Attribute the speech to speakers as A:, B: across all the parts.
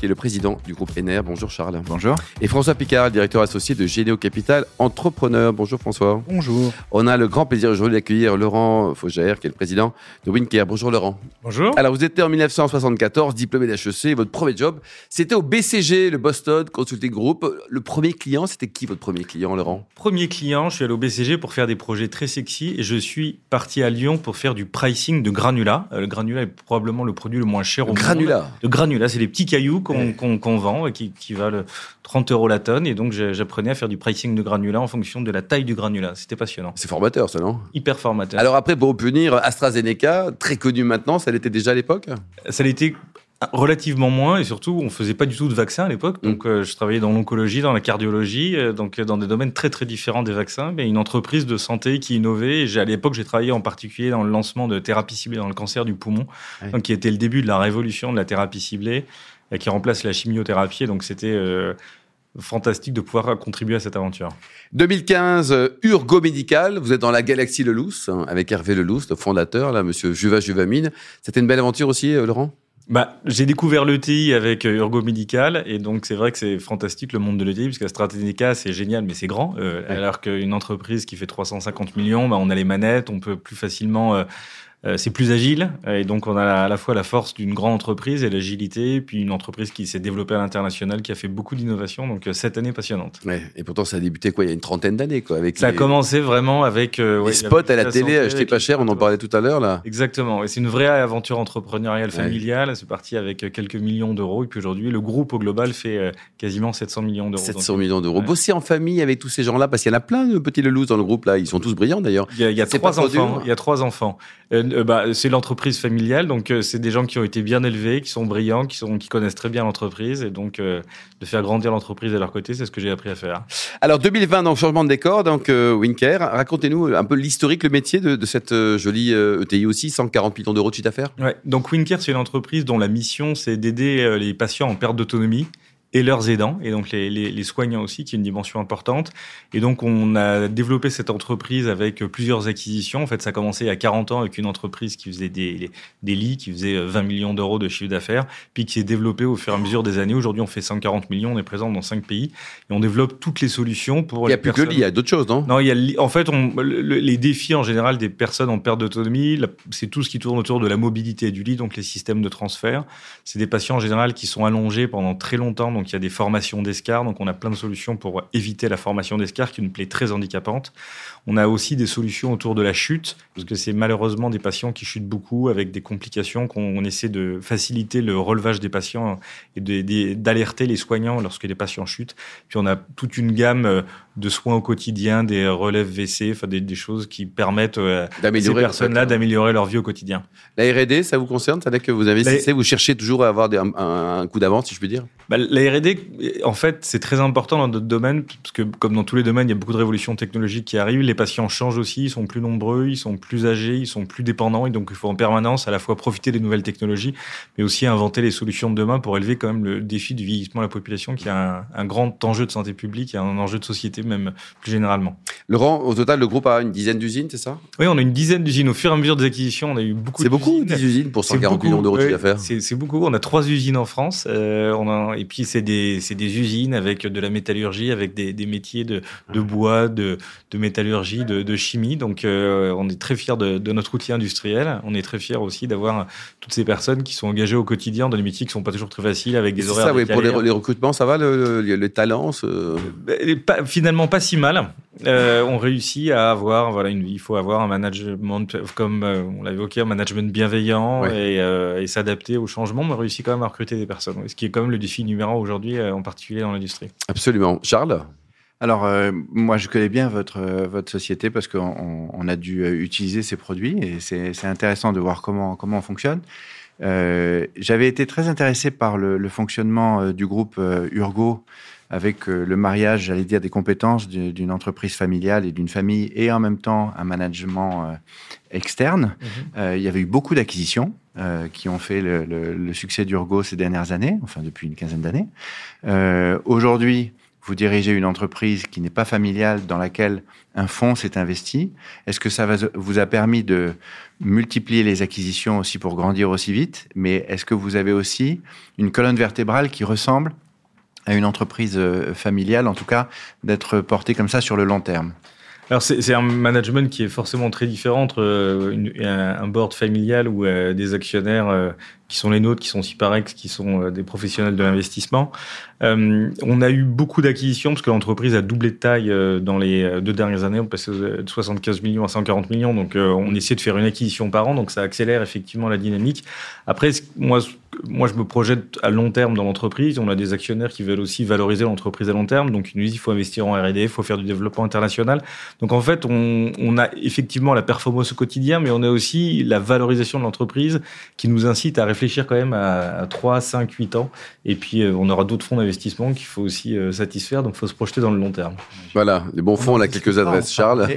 A: Qui est le président du groupe Ener. Bonjour Charles.
B: Bonjour.
A: Et François Picard, directeur associé de Généo Capital Entrepreneur. Bonjour François.
B: Bonjour.
A: On a le grand plaisir aujourd'hui d'accueillir Laurent Faugère, qui est le président de Winker. Bonjour Laurent.
C: Bonjour.
A: Alors vous étiez en 1974, diplômé d'HEC, votre premier job, c'était au BCG, le Boston Consulting Group. Le premier client, c'était qui votre premier client Laurent?
C: Premier client, je suis allé au BCG pour faire des projets très sexy et je suis parti à Lyon pour faire du pricing de granulats. Euh, le granulat est probablement le produit le moins cher au
A: granulat.
C: monde. Le granulat, c'est des petits cailloux qu'on vend et qui, qui valent 30 euros la tonne. Et donc, j'apprenais à faire du pricing de granulats en fonction de la taille du granulat. C'était passionnant.
A: C'est formateur, ça, non?
C: Hyper formateur.
A: Alors après, pour punir, AstraZeneca, très connu maintenant, ça l'était déjà à l'époque?
C: Ça l'était relativement moins et surtout on faisait pas du tout de vaccins à l'époque
A: Mm.
C: donc euh, je travaillais dans l'oncologie dans la cardiologie euh, donc euh, dans des domaines très très différents des vaccins mais une entreprise de santé qui innovait et j'ai- à l'époque j'ai travaillé en particulier dans le lancement de thérapies ciblées dans le cancer du poumon donc qui était le début de la révolution de la thérapie ciblée qui remplace la chimiothérapie donc c'était euh, fantastique de pouvoir contribuer à cette aventure
A: 2015, euh, Urgo Médical, vous êtes dans la galaxie Lelouch, hein, avec Hervé Lelouch, le fondateur, là, monsieur Juva Juvamine. C'était une belle aventure aussi, euh, Laurent?
C: Bah, j'ai découvert l'ETI avec euh, Urgo Médical et donc c'est vrai que c'est fantastique le monde de l'ETI parce qu'AstraZeneca c'est génial mais c'est grand euh,
A: Ouais.
C: alors qu'une entreprise qui fait 350 millions bah, on a les manettes on peut plus facilement euh, c'est plus agile euh, et donc on a à la fois la force d'une grande entreprise et l'agilité puis une entreprise qui s'est développée à l'international qui a fait beaucoup d'innovations donc euh, cette année passionnante.
A: Ouais, et pourtant ça a débuté quoi, il y a une trentaine d'années quoi, avec
C: Ça a
A: les,
C: commencé vraiment avec euh,
A: les
C: ouais,
A: spots à la
C: la
A: télé achetés pas cher, on en parlait tout à l'heure là.
C: Exactement. Et c'est une vraie aventure entrepreneuriale
A: Ouais.
C: familiale. C'est parti avec euh, quelques millions d'euros. Et puis aujourd'hui, le groupe au global fait euh, quasiment 700 millions d'euros.
A: 700
C: Donc,
A: millions d'euros. Bosser en famille avec tous ces gens-là, parce qu'il y en a plein de petits Lelouch dans le groupe là, ils sont tous brillants d'ailleurs.
C: Il y a, il y a
A: C'est
C: trois enfants.
A: dur
C: Il y a trois enfants. Euh, euh, bah, c'est l'entreprise familiale, donc euh, c'est des gens qui ont été bien élevés, qui sont brillants, qui sont, qui connaissent très bien l'entreprise, et donc euh, de faire grandir l'entreprise à leur côté, c'est ce que j'ai appris à faire.
A: Alors 2020, donc changement de décor, donc Winker, racontez-nous un peu l'historique, le métier de, de cette jolie ETI aussi, 140 millions d'euros de chiffre d'affaires?
C: Ouais. Donc Wincare, c'est une entreprise dont la mission, c'est d'aider les patients en perte d'autonomie et leurs aidants, et donc les, les, les soignants aussi, qui est une dimension importante. Et donc, on a développé cette entreprise avec euh, plusieurs acquisitions. En fait, ça a commencé il y a 40 ans avec une entreprise qui faisait des, des lits, qui faisait euh, 20 millions d'euros de chiffre d'affaires, puis qui s'est développée au fur et à mesure des années. Aujourd'hui, on fait 140 millions, on est présent dans 5 pays, et on développe toutes les solutions pour
A: Il n'y a plus que le lit, il y a d'autres choses, non?
C: Non, il y a, le en fait, on, le- le- les défis en général des personnes en perte d'autonomie, c'est tout ce qui tourne autour de la mobilité du lit, donc les systèmes de transfert. C'est des patients en général qui sont allongés pendant très longtemps, donc il y a des formations d'escar, donc on a plein de solutions pour éviter la formation d'escar, qui est une plaie très handicapante. On a aussi des solutions autour de la chute, parce que c'est malheureusement des patients qui chutent beaucoup avec des complications qu'on on essaie de faciliter le relevage des patients et d'alerter les soignants lorsque les patients chutent. Puis on a toute une gamme euh, de soins au quotidien, des relèves WC, enfin des, des choses qui permettent euh, à ces
A: D'améliorer.
C: personnes-là d'améliorer leur vie au quotidien.
A: La R&D, ça vous concerne C'est-à-dire que vous investissez, vous cherchez toujours à avoir des- un, un- un coup d'avance, si je puis dire?
C: Bah, la R&D, en fait, c'est très important dans notre domaine, parce que comme dans tous les domaines, il y a beaucoup de révolutions technologiques qui arrivent. Les patients changent aussi, ils sont plus nombreux, ils sont plus âgés, ils sont plus dépendants, et donc il faut en permanence à la fois profiter des nouvelles technologies, mais aussi inventer les solutions de demain pour élever quand même le défi du vieillissement de la population, qui est un, un grand enjeu de santé publique et un enjeu de société même plus généralement.
A: Laurent, au total, le groupe a une dizaine d'usines, c'est ça?
C: Oui, on a une dizaine d'usines. Au fur et à mesure des acquisitions, on a eu beaucoup
A: C'est beaucoup,
C: d'usines.
A: 10 usines pour
C: C'est
A: 140
C: beaucoup,
A: millions d'euros de chiffre d'affaires.
C: C'est beaucoup. On a trois usines en France. euh, on a, et puis, c'est c'est des usines avec de la métallurgie, avec des, des métiers de, de bois, de, de métallurgie, de, de chimie. Donc, euh, on est très fiers de, de notre outil industriel. On est très fiers aussi d'avoir toutes ces personnes qui sont engagées au quotidien dans des métiers qui sont pas toujours très faciles, avec des horaires
A: ça, oui, pour les, recrutements, ça va, le, le, le talent ce-
C: Ben, pas- finalement pas si mal. Euh, on réussit à avoir, voilà, une, il faut avoir un management comme euh, on l'a évoqué, un management bienveillant
A: Ouais.
C: et, et s'adapter au changement. Mais on réussit quand même à recruter des personnes, ce qui est quand même le défi numéro un aujourd'hui, euh, en particulier dans l'industrie.
A: Absolument. Charles?
B: Alors, euh, moi, je connais bien votre, euh, votre société parce qu'on on a dû utiliser ces produits et c'est intéressant de voir comment, comment on fonctionne. Euh, J'avais été très intéressé par le, le fonctionnement du groupe Urgo avec le mariage, j'allais dire, des compétences du- d'une entreprise familiale et d'une famille et en même temps un management externe. Euh, il y avait eu beaucoup d'acquisitions euh, qui ont fait le, succès d'Urgo ces dernières années, enfin depuis une quinzaine d'années. Euh, Aujourd'hui, vous dirigez une entreprise qui n'est pas familiale, dans laquelle un fonds s'est investi. Est-ce que ça vous a permis de multiplier les acquisitions aussi pour grandir aussi vite? Mais est-ce que vous avez aussi une colonne vertébrale qui ressemble à une entreprise euh, familiale, en tout cas d'être portée comme ça sur le long terme?
C: Alors c'est un management qui est forcément très différent entre euh, une- un, board familial ou euh, des actionnaires euh, qui sont les nôtres, qui sont Ciparex, qui sont euh, des professionnels de l'investissement. Euh, on a eu beaucoup d'acquisitions parce que l'entreprise a doublé de taille euh, dans les deux dernières années. On passait de 75 millions à 140 millions, donc on essaie de faire une acquisition par an, donc ça accélère effectivement la dynamique. Après, moi, moi, je me projette à long terme dans l'entreprise. On a des actionnaires qui veulent aussi valoriser l'entreprise à long terme, donc ils nous disent il faut investir en R&D, il faut faire du développement international. Donc en fait, on, on a effectivement la performance au quotidien, mais on a aussi la valorisation de l'entreprise qui nous incite à réfléchir quand même à, à 3, 5, 8 ans. Et puis euh, on aura d'autres fonds d'investissement qu'il faut aussi euh, satisfaire, donc il faut se projeter dans le long terme.
A: Voilà, les bons fonds, on a quelques adresses, Charles.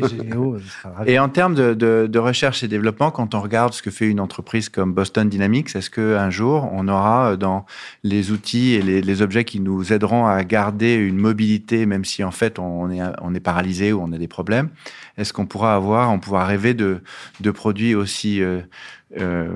D: Ravi.
B: Et en termes de, de- de recherche et développement, quand on regarde ce que fait une entreprise comme Boston Dynamics, est-ce qu'un jour, on aura euh, dans les outils et les, les objets qui nous aideront à garder une mobilité, même si en fait on est, on est paralysé ou on a des problèmes, est-ce qu'on pourra avoir, on pourra rêver de, de produits aussi, euh, euh,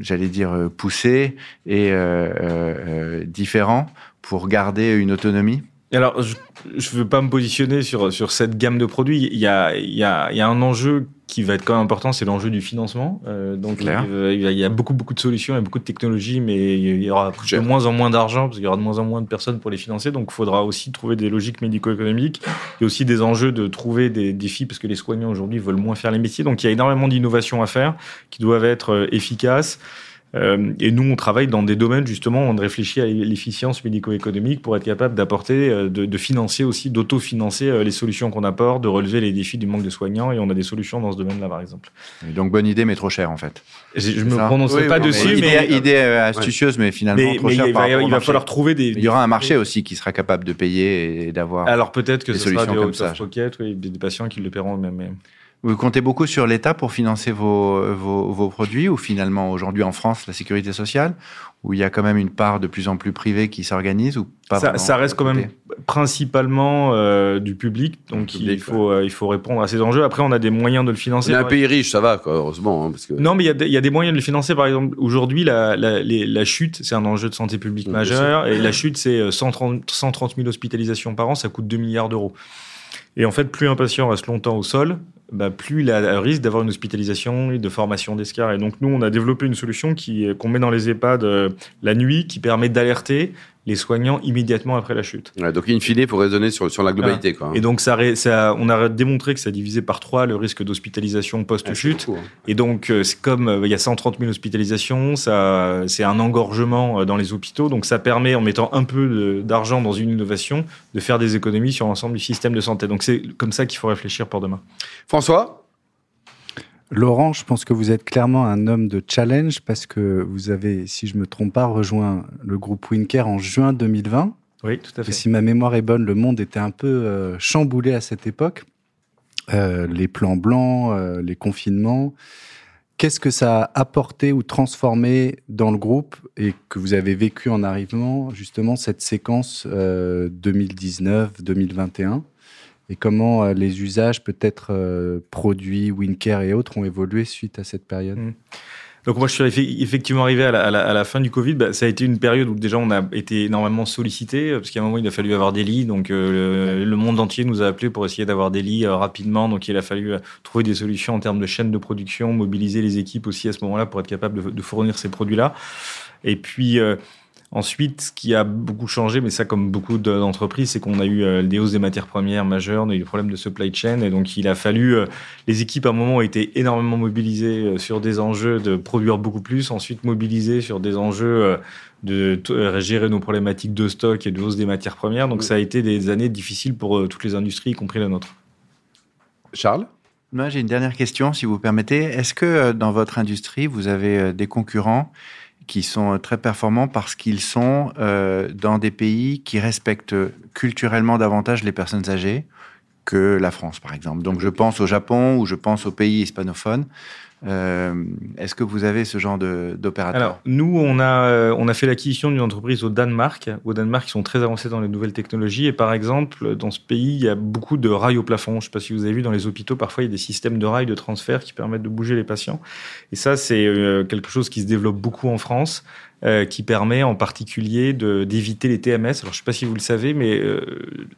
B: j'allais dire, euh, poussés et euh, euh, différents pour garder une autonomie
C: Alors, je ne veux pas me positionner sur, sur cette gamme de produits. Il y a, il y, a, il y a un enjeu qui va être quand même important, c'est l'enjeu du financement. Euh, donc, euh, il y a- beaucoup, beaucoup de solutions, il y a beaucoup de technologies, mais il y aura de moins en moins d'argent, parce qu'il y aura de moins en moins de personnes pour les financer. Donc, il faudra aussi trouver des logiques médico-économiques. Il y a aussi des enjeux de trouver des défis, parce que les soignants aujourd'hui veulent moins faire les métiers. Donc, il y a énormément d'innovations à faire qui doivent être efficaces. Euh, et nous, on travaille dans des domaines justement où on réfléchit à l'efficience médico-économique pour être capable d'apporter, euh, de, de financer aussi, d'autofinancer euh, les solutions qu'on apporte, de relever les défis du manque de soignants. Et on a des solutions dans ce domaine-là, par exemple.
B: Et Donc bonne idée, mais trop cher en fait.
C: Je, je me prononcerai
A: Oui,
C: pas
A: oui,
C: dessus,
B: idée,
C: mais,
B: idée, astucieuse, mais finalement
C: mais-
B: trop
C: mais
B: cher
C: il
B: par
C: va, il falloir trouver des.
B: Il y aura un marché aussi qui sera capable de payer et d'avoir.
C: Alors peut-être que
B: Des
C: ce sera des
B: comme
C: out
B: ça.
C: of pocket, oui, des des patients qui le paieront eux-mêmes.
B: Vous comptez beaucoup sur l'État pour financer vos, vos, vos produits ou finalement aujourd'hui en France la sécurité sociale où il y a quand même une part de plus en plus privée qui s'organise ou pas
C: ça, reste quand même principalement euh, du public, donc
B: Du public,
C: il, faut, euh, il faut répondre à ces enjeux. Après, on a des moyens de le financer.
A: On est un pays riche, ça va, quoi, heureusement. hein, parce que...
C: Non, mais il y a des- il y, a des moyens de le financer. Par exemple, aujourd'hui, la, la, les- la chute, c'est un enjeu de santé publique majeur. Et la chute, c'est euh, 130, 130 000 hospitalisations par an. Ça coûte 2 milliards d'euros. Et en fait, plus un patient reste longtemps au sol, bah, plus il a un risque d'avoir une hospitalisation et de formation d'escar. Et donc, nous, on a développé une solution qui, qu'on met dans les EHPAD euh, la nuit, qui permet d'alerter les soignants immédiatement après la chute.
A: Ouais, donc, in fine, faut raisonner sur, sur la globalité. Quoi, hein.
C: Et donc, ça, on a démontré que ça divisait par trois le risque d'hospitalisation
A: Ah,
C: post-chute.
A: beaucoup, hein.
C: Et donc, euh, c'est comme euh, il y a 130 000 hospitalisations, ça, c'est un engorgement euh, dans les hôpitaux. Donc, ça permet, en mettant un peu d'argent dans une innovation, de faire des économies sur l'ensemble du système de santé. Donc, c'est comme ça qu'il faut réfléchir pour demain.
A: François?
D: Laurent, je pense que vous êtes clairement un homme de challenge parce que vous avez, si je me trompe pas, rejoint le groupe Winker en juin 2020.
C: Oui, tout à
D: Et
C: fait.
D: si ma mémoire est bonne, le monde était un peu euh, chamboulé à cette époque. Euh, les plans blancs, euh, les confinements. Qu'est-ce que ça a apporté ou transformé dans le groupe et que vous avez vécu en arrivant, justement, cette séquence euh, 2019-2021 Et comment euh, les usages, peut-être euh, produits, Winker et autres, ont évolué suite à cette période?
C: Donc moi, je suis effe- effectivement arrivé à la, fin du Covid. Bah, ça a été une période où déjà on a été énormément sollicité euh, parce qu'à un moment il a fallu avoir des lits. Donc le, monde entier nous a appelés pour essayer d'avoir des lits rapidement. Donc il a fallu trouver des solutions en termes de chaîne de production, mobiliser les équipes aussi à ce moment-là pour être capable de, de fournir ces produits-là. Et puis Ensuite, ce qui a beaucoup changé, mais ça comme beaucoup de- d'entreprises, c'est qu'on a eu euh, des hausses des matières premières majeures, on a eu des problèmes de supply chain, et donc il a fallu, euh, les équipes à un moment ont été énormément mobilisées euh, sur des enjeux de produire beaucoup plus, ensuite mobilisées sur des enjeux euh, de euh, gérer nos problématiques de stock et de hausse des matières premières. Donc ça a été des années difficiles pour euh, toutes les industries, y compris la nôtre.
A: Charles?
B: Moi, j'ai une dernière question, si vous permettez. Est-ce que euh, dans votre industrie, vous avez euh, des concurrents qui sont euh, très performants parce qu'ils sont dans des pays qui respectent culturellement davantage les personnes âgées que la France, par exemple. Donc, je pense au Japon ou je pense aux pays hispanophones. Euh, est-ce que vous avez ce genre d'opérateur?
C: Alors, nous, on a, euh, on a fait l'acquisition d'une entreprise au Danemark. Au Danemark, ils sont très avancés dans les nouvelles technologies. Et par exemple, dans ce pays, il y a beaucoup de rails au plafond. Je ne sais pas si vous avez vu dans les hôpitaux, parfois, il y a des systèmes de rails de transfert qui permettent de bouger les patients. Et ça, c'est euh, quelque chose qui se développe beaucoup en France. Euh, qui permet en particulier d'éviter les TMS. Alors, je ne sais pas si vous le savez, mais euh,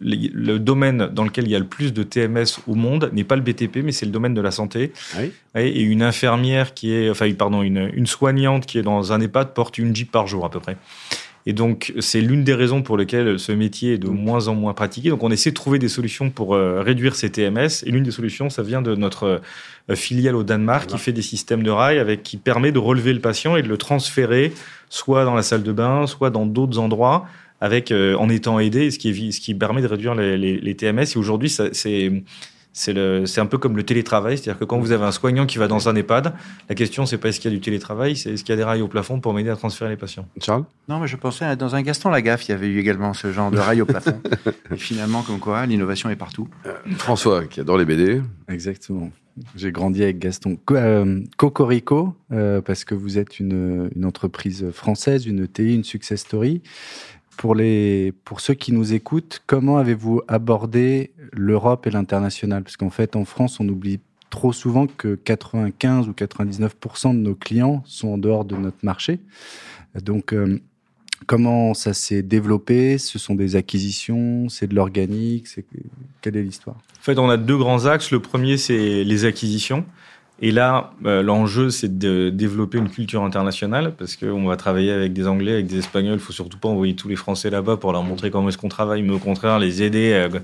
C: le domaine dans lequel il y a le plus de TMS au monde n'est pas le BTP, mais c'est le domaine de la santé.
A: Oui.
C: Et une infirmière qui est, enfin, pardon, une, une soignante qui est dans un EHPAD porte une Jeep par jour à peu près. Et donc, c'est l'une des raisons pour lesquelles ce métier est de moins en moins pratiqué. Donc, on essaie de trouver des solutions pour euh, réduire ces TMS. Et l'une des solutions, ça vient de notre euh, filiale au Danemark qui fait des systèmes de rails avec qui permet de relever le patient et de le transférer soit dans la salle de bain, soit dans d'autres endroits avec euh, en étant aidé, ce qui, ce qui permet de réduire les, les, les TMS. Et aujourd'hui, c'est c'est un peu comme le télétravail, c'est-à-dire que quand vous avez un soignant qui va dans un EHPAD, la question c'est pas est-ce qu'il y a du télétravail, c'est est-ce qu'il y a des rails au plafond pour m'aider à transférer les patients.
A: Charles?
B: Non, mais je pensais dans un Gaston Lagaffe, il y avait eu également ce genre de rails au plafond. Et finalement, comme quoi, l'innovation est partout.
A: Euh, François, qui adore les BD.
D: Exactement. J'ai grandi avec Gaston. Euh, Cocorico, euh, parce que vous êtes une, une entreprise française, une TI, une success story pour, les, pour ceux qui nous écoutent, comment avez-vous abordé l'Europe et l'international? Parce qu'en fait, en France, on oublie trop souvent que 95 ou 99% de nos clients sont en dehors de notre marché. Donc, euh, comment ça s'est développé? Ce sont des acquisitions? C'est de l'organique? Quelle est l'histoire?
C: En fait, on a deux grands axes. Le premier, c'est les acquisitions. Et là, euh, l'enjeu, c'est de développer une culture internationale parce qu'on va travailler avec des Anglais, avec des Espagnols. Il faut surtout pas envoyer tous les Français là-bas pour leur montrer comment est-ce qu'on travaille, mais au contraire, les aider euh,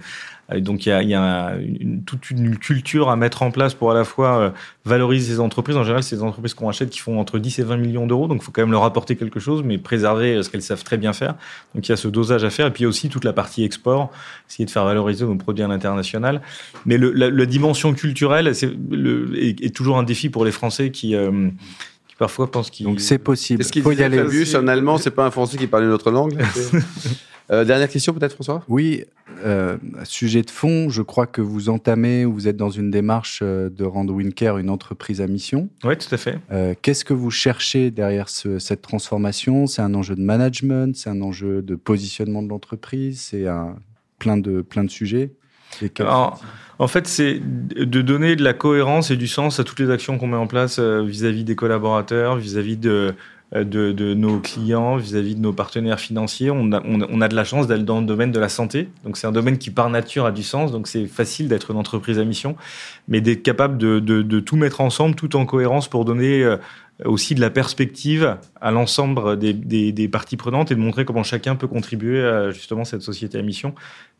C: donc il y a, y a une, toute une culture à mettre en place pour à la fois euh, valoriser ces entreprises. En général, c'est des entreprises qu'on achète qui font entre 10 et 20 millions d'euros, donc il faut quand même leur apporter quelque chose, mais préserver euh, ce qu'elles savent très bien faire. Donc il y a ce dosage à faire, et puis il y a aussi toute la partie export, essayer de faire valoriser nos produits à l'international. Mais le, la, la, dimension culturelle c'est le, est, est, toujours un défi pour les Français qui... Euh, parfois pensent qu'il.
D: Donc c'est possible.
A: Est-ce qu'il faut y aller. Fabius, un Allemand, c'est pas un Français qui parle une autre langue? Euh, dernière question peut-être François?
D: Oui, euh, sujet de fond, je crois que vous entamez ou vous êtes dans une démarche euh, de rendre Winker une entreprise à mission.
C: Oui, tout à fait.
D: Euh, Qu'est-ce que vous cherchez derrière ce, cette transformation? C'est un enjeu de management, c'est un enjeu de positionnement de l'entreprise, c'est un plein de plein de sujets?
C: Alors, en fait, c'est de donner de la cohérence et du sens à toutes les actions qu'on met en place vis-à-vis -vis des collaborateurs, vis-à-vis -vis de de, de, nos clients vis-à-vis de nos partenaires financiers. On a, on, a de la chance d'aller dans le domaine de la santé. Donc c'est un domaine qui par nature a du sens. Donc c'est facile d'être une entreprise à mission, mais d'être capable de, de, de, tout mettre ensemble, tout en cohérence pour donner euh, aussi de la perspective à l'ensemble des, des, des, parties prenantes et de montrer comment chacun peut contribuer à justement cette société à mission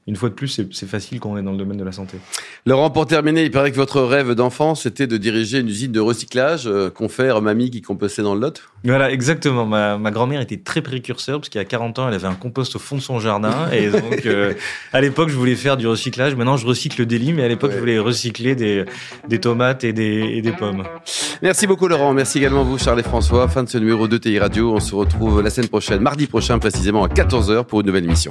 C: une fois de plus, c'est facile quand on est dans le domaine de la santé.
A: Laurent, pour terminer, il paraît que votre rêve d'enfant, c'était de diriger une usine de recyclage, euh, confère mamie qui compostait dans le Lot
C: Voilà, exactement. Ma, ma grand-mère était très précurseur, parce qu'il y a 40 ans, elle avait un compost au fond de son jardin. et donc, euh, à l'époque, je voulais faire du recyclage. Maintenant, je recycle des lits, mais à l'époque, ouais. je voulais recycler des, des tomates et des, et des pommes.
A: Merci beaucoup, Laurent. Merci également vous, Charles et François. Fin de ce numéro de TI Radio. On se retrouve la semaine prochaine, mardi prochain, précisément à 14h pour une nouvelle émission.